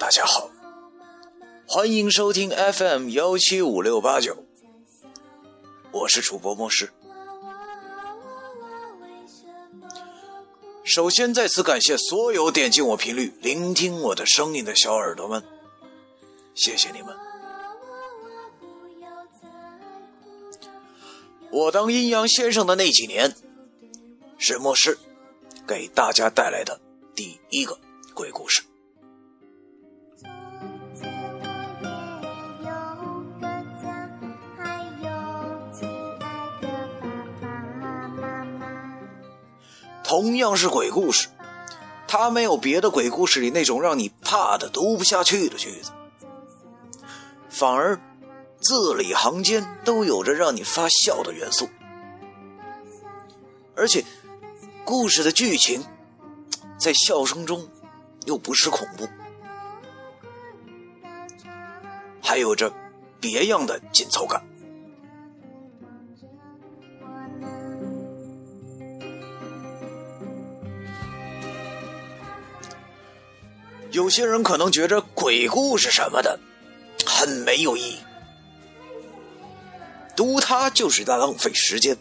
大家好，欢迎收听 FM 幺七五六八九，我是主播莫师。首先，再次感谢所有点进我频率、聆听我的声音的小耳朵们，谢谢你们。我当阴阳先生的那几年，是末世给大家带来的第一个鬼故事。同样是鬼故事，它没有别的鬼故事里那种让你怕的读不下去的句子，反而字里行间都有着让你发笑的元素，而且故事的剧情在笑声中又不失恐怖，还有着别样的紧凑感。有些人可能觉着鬼故事什么的很没有意义，读它就是在浪费时间。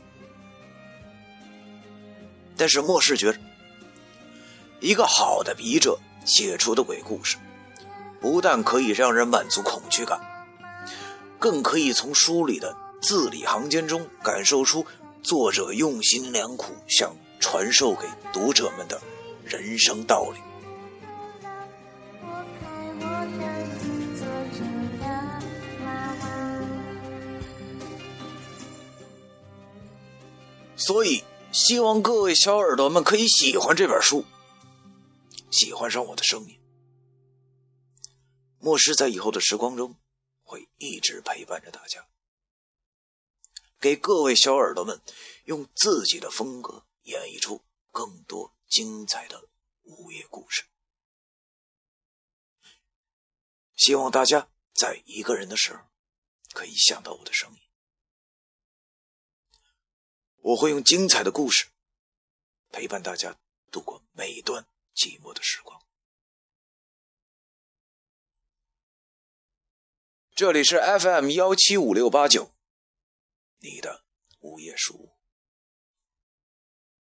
但是末世觉着，一个好的笔者写出的鬼故事，不但可以让人满足恐惧感，更可以从书里的字里行间中感受出作者用心良苦想传授给读者们的人生道理。所以，希望各位小耳朵们可以喜欢这本书，喜欢上我的声音。末世在以后的时光中会一直陪伴着大家，给各位小耳朵们用自己的风格演绎出更多精彩的午夜故事。希望大家在一个人的时候可以想到我的声音。我会用精彩的故事陪伴大家度过每一段寂寞的时光。这里是 FM 幺七五六八九，你的午夜书屋。